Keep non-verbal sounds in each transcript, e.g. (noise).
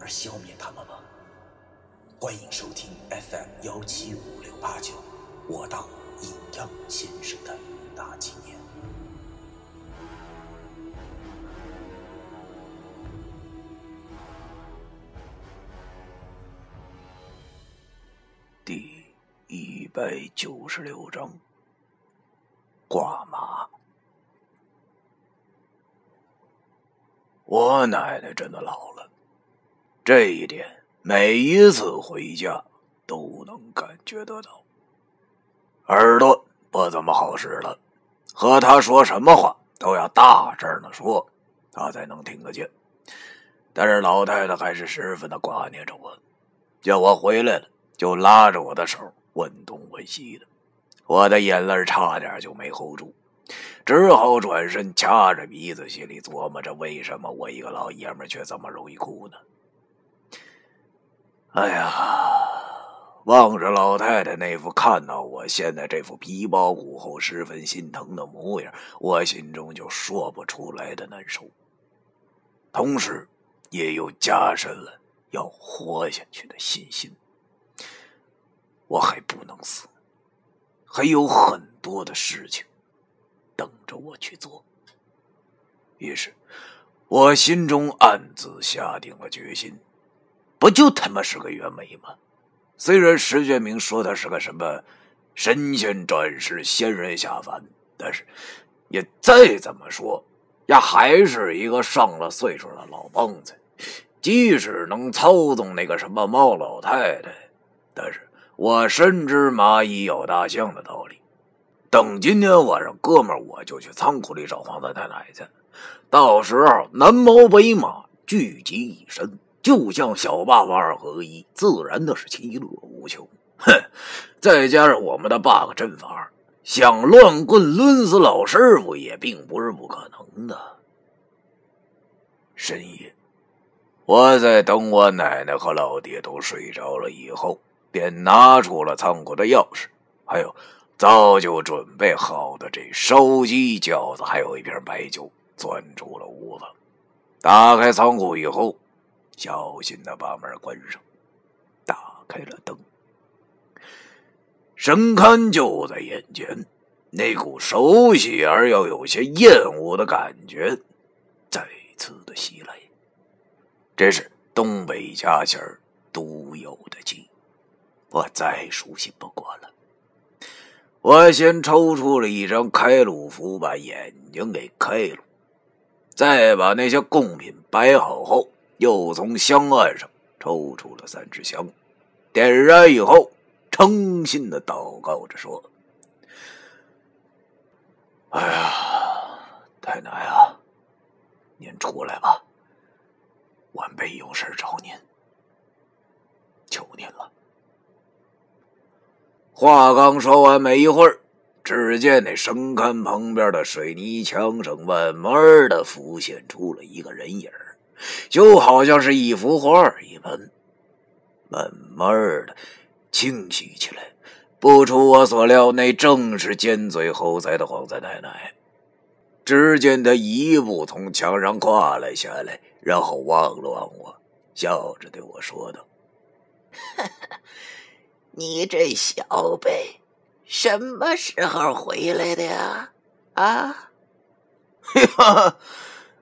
而消灭他们吗？欢迎收听 FM 幺七五六八九，我当阴阳先生的大纪念。第一百九十六章，挂马。我奶奶真的老了，这一点每一次回家都能感觉得到。耳朵不怎么好使了，和他说什么话都要大声的说，他才能听得见。但是老太太还是十分的挂念着我，叫我回来了。就拉着我的手问东问西的，我的眼泪差点就没 hold 住，只好转身掐着鼻子，心里琢磨着：为什么我一个老爷们却这么容易哭呢？哎呀，望着老太太那副看到我现在这副皮包骨后十分心疼的模样，我心中就说不出来的难受，同时也又加深了要活下去的信心。我还不能死，还有很多的事情等着我去做。于是，我心中暗自下定了决心：不就他妈是个袁枚吗？虽然石觉明说他是个什么神仙转世、仙人下凡，但是也再怎么说，呀，还是一个上了岁数的老棒子。即使能操纵那个什么猫老太太，但是。我深知蚂蚁咬大象的道理。等今天晚上，哥们我就去仓库里找黄三太奶去。到时候南猫北马聚集一身，就像小霸王二合一，自然的是其乐无穷。哼，再加上我们的 bug 阵法，想乱棍抡死老师傅也并不是不可能的。深夜，我在等我奶奶和老爹都睡着了以后。便拿出了仓库的钥匙，还有早就准备好的这烧鸡、饺子，还有一瓶白酒，钻出了屋子。打开仓库以后，小心的把门关上，打开了灯。神龛就在眼前，那股熟悉而又有些厌恶的感觉再次的袭来。这是东北家仙儿独有的记忆。我再熟悉不过了。我先抽出了一张开路符，把眼睛给开了，再把那些贡品摆好后，又从香案上抽出了三支香，点燃以后，诚心的祷告着说：“哎呀，太奶啊，您出来吧，晚辈有事找您，求您了。”话刚说完，没一会儿，只见那神龛旁边的水泥墙上慢慢的浮现出了一个人影就好像是一幅画一般，慢慢的清晰起来。不出我所料，那正是尖嘴猴腮的黄三奶奶。只见她一步从墙上跨了下来，然后望了望我，笑着对我说道：“你这小辈什么时候回来的呀？啊！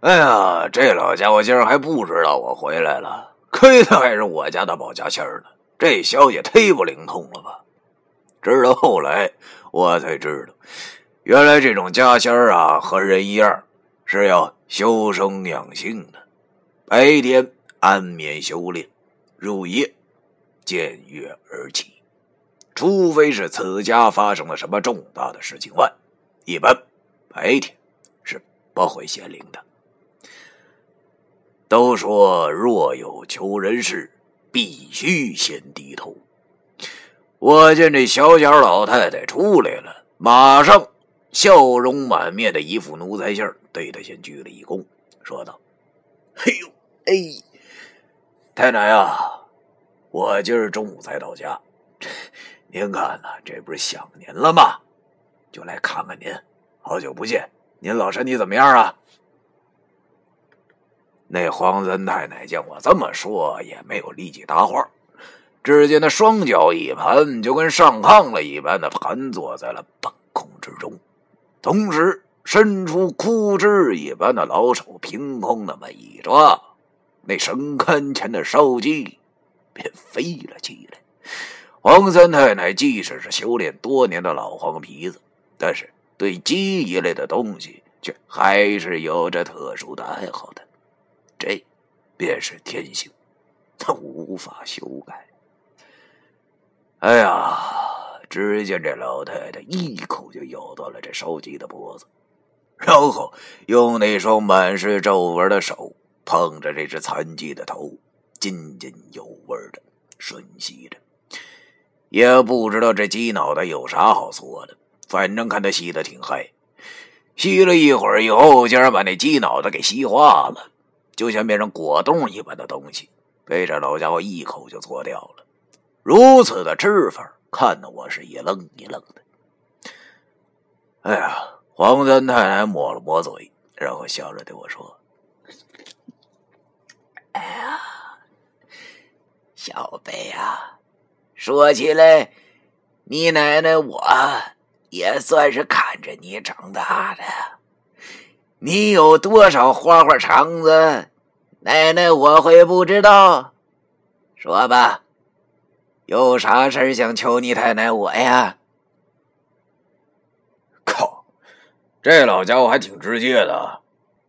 哎呀，这老家伙竟然还不知道我回来了，亏他还是我家的保家仙儿呢，这消息忒不灵通了吧？直到后来，我才知道，原来这种家仙儿啊，和人一样，是要修生养性的，白天安眠修炼，入夜见月而起。除非是此家发生了什么重大的事情外，一般白天是不会显灵的。都说若有求人事，必须先低头。我见这小脚老太太出来了，马上笑容满面的一副奴才相，对她先鞠了一躬，说道：“嘿呦，哎，太奶啊，我今儿中午才到家，您看呐，这不是想您了吗？就来看看您，好久不见，您老身体怎么样啊？”那黄三太太见我这么说，也没有立即答话。只见他双脚一盘，就跟上炕了一般的盘坐在了半空之中，同时伸出枯枝一般的老手，凭空那么一抓，那神龛前的烧鸡便飞了起来。黄三太太即使是修炼多年的老黄皮子，但是对鸡一类的东西却还是有着特殊的爱好的。这便是天性，他无法修改。哎呀！只见这老太太一口就咬断了这烧鸡的脖子，然后用那双满是皱纹的手碰着这只残鸡的头，津津有味的吮吸着。也不知道这鸡脑袋有啥好说的，反正看他吸的挺嗨。吸了一会儿以后，竟然把那鸡脑袋给吸化了。就像变成果冻一般的东西，被这老家伙一口就搓掉了。如此的吃法，看得我是一愣一愣的。哎呀，黄三太太抹了抹嘴，然后笑着对我说：“哎呀，小贝啊，说起来，你奶奶我也算是看着你长大的。”你有多少花花肠子，奶奶我会不知道？说吧，有啥事想求你太奶我呀？靠，这老家伙还挺直接的，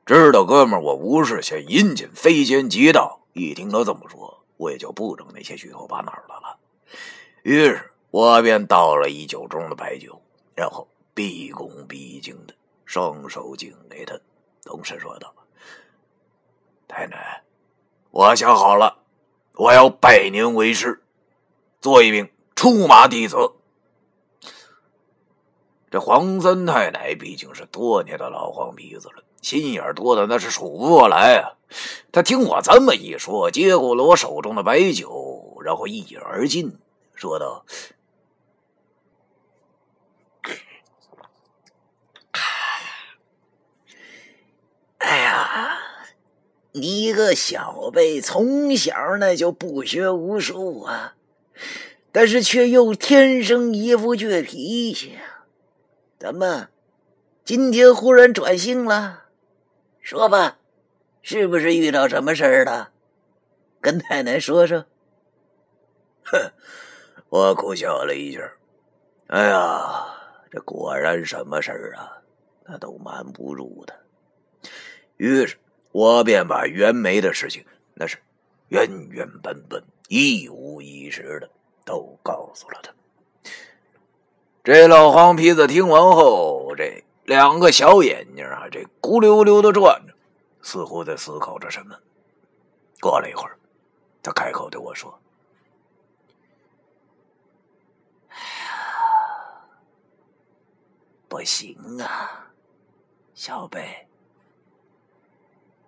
知道哥们儿我无事献殷勤，非奸即盗。一听他这么说，我也就不整那些虚头巴脑的了。于是我便倒了一酒盅的白酒，然后毕恭毕敬的。双手敬给他，同时说道：“太奶，我想好了，我要拜您为师，做一名出马弟子。”这黄三太奶毕竟是多年的老黄皮子了，心眼多的那是数不过来啊。他听我这么一说，接过了我手中的白酒，然后一饮而尽，说道。你一个小辈，从小那就不学无术啊，但是却又天生一副倔脾气。怎么，今天忽然转性了？说吧，是不是遇到什么事儿了？跟太奶说说。哼，我苦笑了一下。哎呀，这果然什么事儿啊，那都瞒不住的。于是。我便把袁梅的事情，那是原原本本、一五一十的都告诉了他。这老黄皮子听完后，这两个小眼睛啊，这咕溜溜的转着，似乎在思考着什么。过了一会儿，他开口对我说：“哎呀，不行啊，小贝。”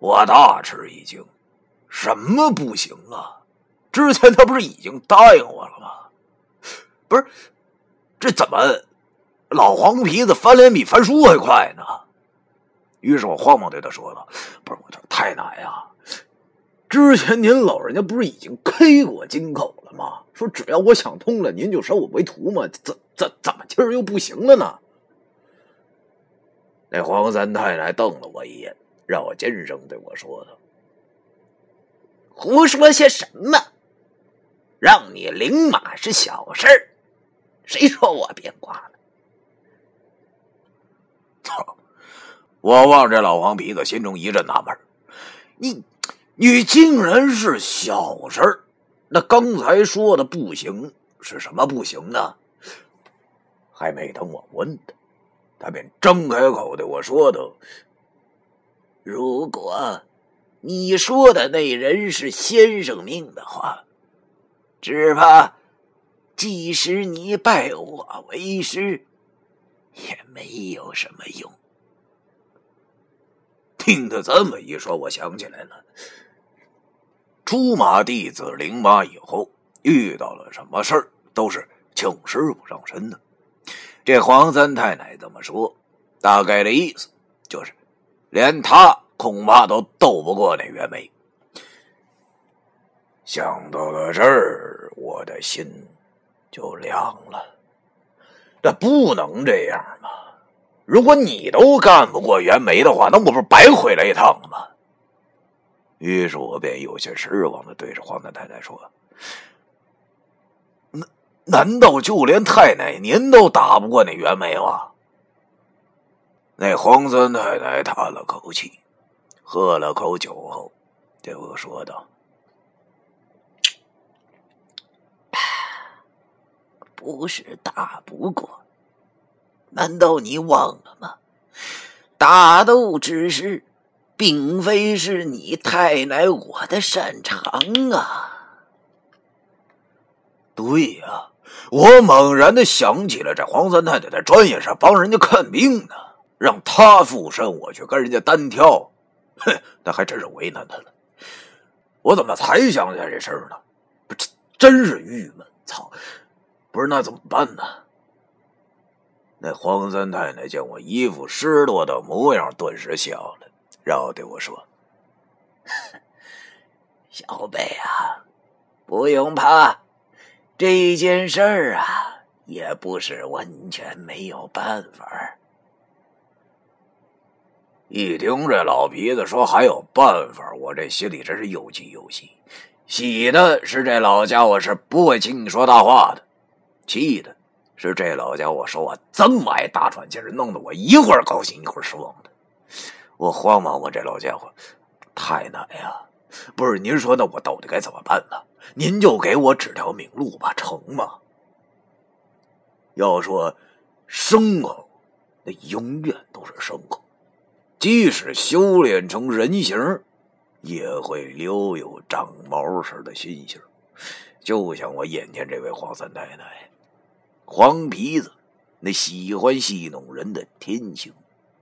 我大吃一惊，什么不行啊？之前他不是已经答应我了吗？不是，这怎么老黄皮子翻脸比翻书还快呢？于是我慌忙对他说道：“不是我这太奶呀，之前您老人家不是已经开过金口了吗？说只要我想通了，您就收我为徒吗？怎怎怎么今儿又不行了呢？”那黄三太太瞪了我一眼。让我尖声对我说道：“胡说些什么？让你领马是小事儿，谁说我变卦了？” (laughs) 操！我望着老黄皮子，心中一阵纳闷你，你竟然是小事儿？那刚才说的不行是什么不行呢？还没等我问他，他便张开口对我说道。如果你说的那人是先生命的话，只怕即使你拜我为师，也没有什么用。听他这么一说，我想起来了，出马弟子领马以后遇到了什么事儿，都是请师傅上身的。这黄三太太这么说，大概的意思就是，连他恐怕都斗不过那袁梅。想到了这儿，我的心就凉了。那不能这样嘛！如果你都干不过袁梅的话，那我不是白回来一趟了吗？于是我便有些失望的对着黄三太太说：“难难道就连太奶您都打不过那袁梅吗？”那黄三太太叹了口气，喝了口酒后，对我说道：“不是打不过。”难道你忘了吗？打斗之事，并非是你太奶我的擅长啊！对呀，我猛然的想起了这黄三太太在专业上帮人家看病呢，让他附身，我去跟人家单挑，哼，那还真是为难他了。我怎么才想起来这事儿呢？不，真是郁闷！操，不是那怎么办呢？那黄三太太见我一副失落的模样，顿时笑了，然后对我说：“小贝啊，不用怕，这件事儿啊，也不是完全没有办法。”一听这老皮子说还有办法，我这心里真是又急又喜。喜的是这老家伙是不会轻易说大话的，气的。是这老家伙说话这么爱大喘气，弄得我一会儿高兴一会儿失望的。我慌忙问这老家伙：“太奶呀，不是您说那我到底该怎么办呢？您就给我指条明路吧，成吗？”要说牲口，那永远都是牲口，即使修炼成人形，也会留有长毛似的心性，就像我眼前这位黄三太太。黄皮子那喜欢戏弄人的天性，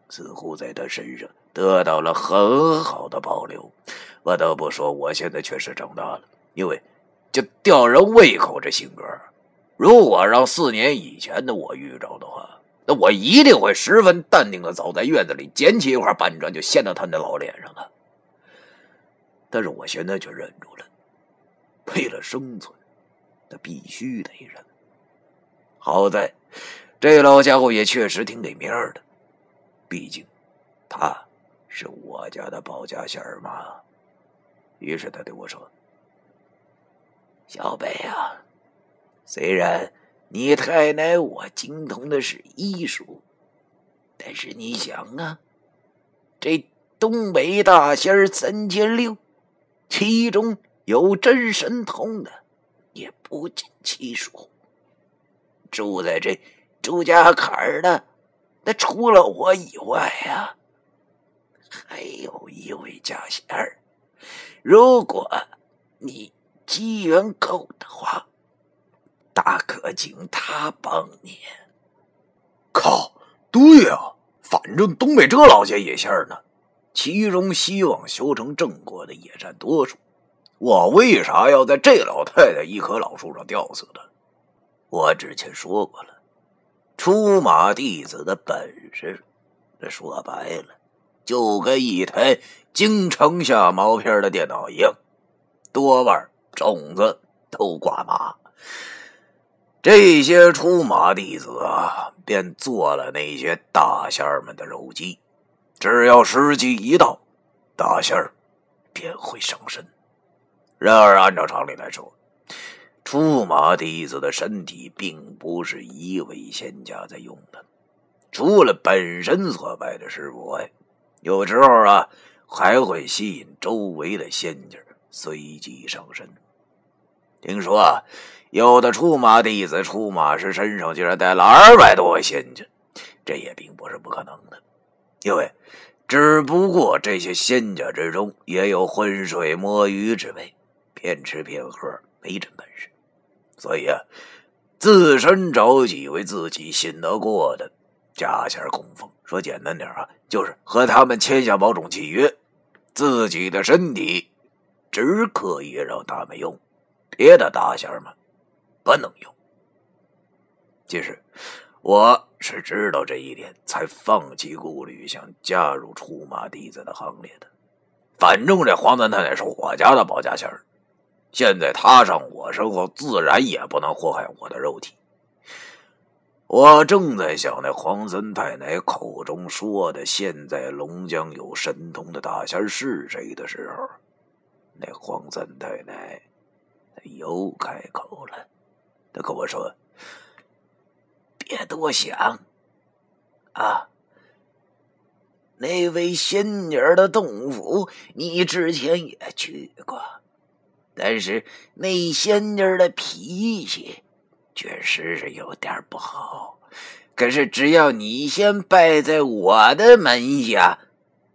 似乎在他身上得到了很好的保留。不得不说，我现在确实长大了，因为就吊人胃口这性格，如果让四年以前的我遇着的话，那我一定会十分淡定的走在院子里，捡起一块板砖就掀到他那老脸上了。但是我现在却忍住了，为了生存，他必须得忍。好在，这老家伙也确实挺给面的，毕竟他是我家的保家仙儿嘛。于是他对我说：“小北啊，虽然你太奶我精通的是医术，但是你想啊，这东北大仙儿三千六，其中有真神通的也不计其数。”住在这朱家坎儿的，那除了我以外啊，还有一位家仙儿。如果你机缘够的话，大可请他帮你。靠，对呀，反正东北这老些野仙儿呢，其中希望修成正果的也占多数。我为啥要在这老太太一棵老树上吊死呢？我之前说过了，出马弟子的本事，这说白了，就跟一台京城下毛片的电脑一样，多半种子都挂马。这些出马弟子啊，便做了那些大仙儿们的肉鸡，只要时机一到，大仙儿便会上身。然而，按照常理来说，出马弟子的身体并不是一位仙家在用的，除了本身所拜的师傅外，有时候啊还会吸引周围的仙家随即上身。听说啊，有的出马弟子出马时身上竟然带了二百多个仙家，这也并不是不可能的，因为只不过这些仙家之中也有浑水摸鱼之辈，骗吃骗喝，没真本事。所以啊，自身找几位自己信得过的家仙供奉。说简单点啊，就是和他们签下某种契约，自己的身体只可以让他们用，别的大仙们不能用。其实我是知道这一点，才放弃顾虑，想加入出马弟子的行列的。反正这黄三太太是我家的保家仙儿，现在她上我身后，自然也不能祸害我的肉体。我正在想那黄三太奶口中说的现在龙江有神通的大仙是谁的时候，那黄三太奶又开口了，跟我说。别多想，啊！那位仙女的洞府，你之前也去过，但是那仙女的脾气确实是有点不好。可是只要你先拜在我的门下，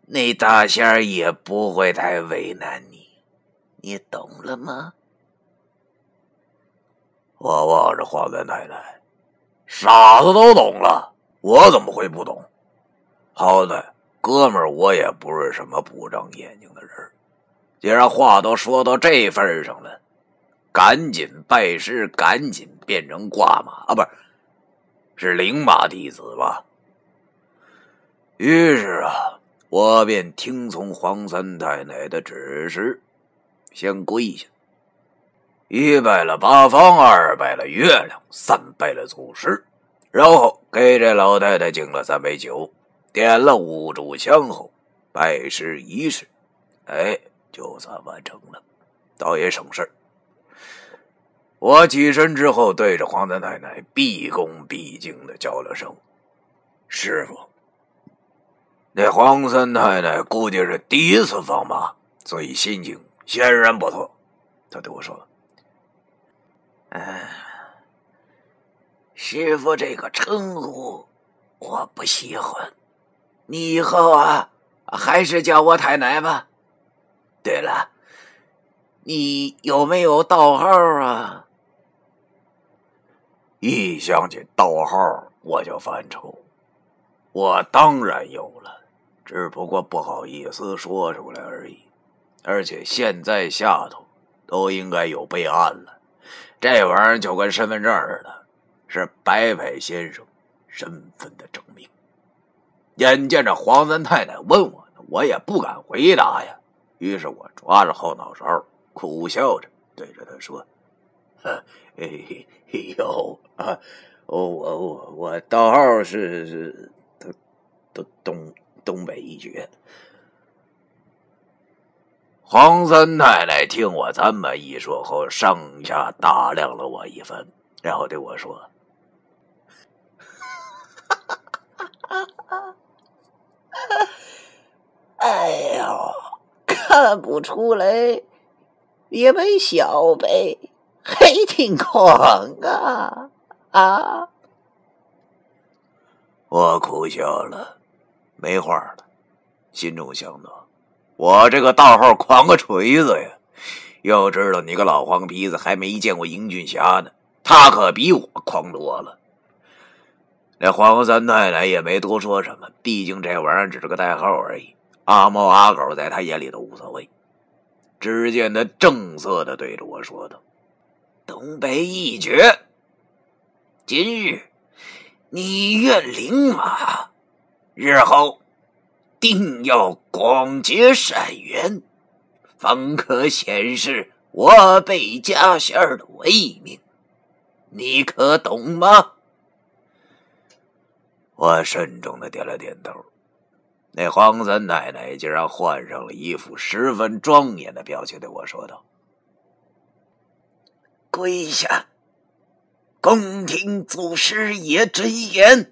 那大仙也不会太为难你，你懂了吗？我望着黄三太太。傻子都懂了，我怎么会不懂？好歹哥们儿，我也不是什么不长眼睛的人。既然话都说到这份上了，赶紧拜师，赶紧变成挂马啊，不是，是灵马弟子吧？于是啊，我便听从黄三太奶的指示，先跪下。一拜了八方，二拜了月亮，三拜了祖师，然后给这老太太敬了三杯酒，点了五炷香后，拜师仪式，哎，就算完成了，倒也省事我起身之后，对着黄三太太毕恭毕敬的叫了声“师傅”。那黄三太太估计是第一次放马，所以心情显然不错。他对我说。师傅这个称呼我不喜欢，你以后啊还是叫我太奶吧。对了，你有没有道号啊？一想起道号我就犯愁，我当然有了，只不过不好意思说出来而已。而且现在下头都应该有备案了。这玩意儿就跟身份证似的，是白派先生身份的证明。眼见着黄三太太问我，我也不敢回答呀。于是我抓着后脑勺，苦笑着对着他说：“哎呦啊，我我我我道号是是东东东东北一绝。”黄三太太听我这么一说后，上下打量了我一番，然后对我说：“哎呦，看不出来，你们小辈还挺狂啊！”啊！我苦笑了，没话了，心中想到。我这个道号狂个锤子呀！要知道你个老黄皮子还没见过英俊侠呢，他可比我狂多了。那黄三太太也没多说什么，毕竟这玩意儿只是个代号而已，阿猫阿狗在他眼里都无所谓。只见他正色的对着我说道：“东北一绝，今日你愿领马，日后。”定要广结善缘，方可显示我辈家仙儿的威名，你可懂吗？我慎重的点了点头。那黄三奶奶竟然换上了一副十分庄严的表情，对我说道：“跪下，恭听祖师爷真言。”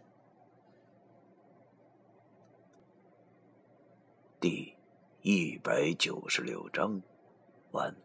第一百九十六章，完。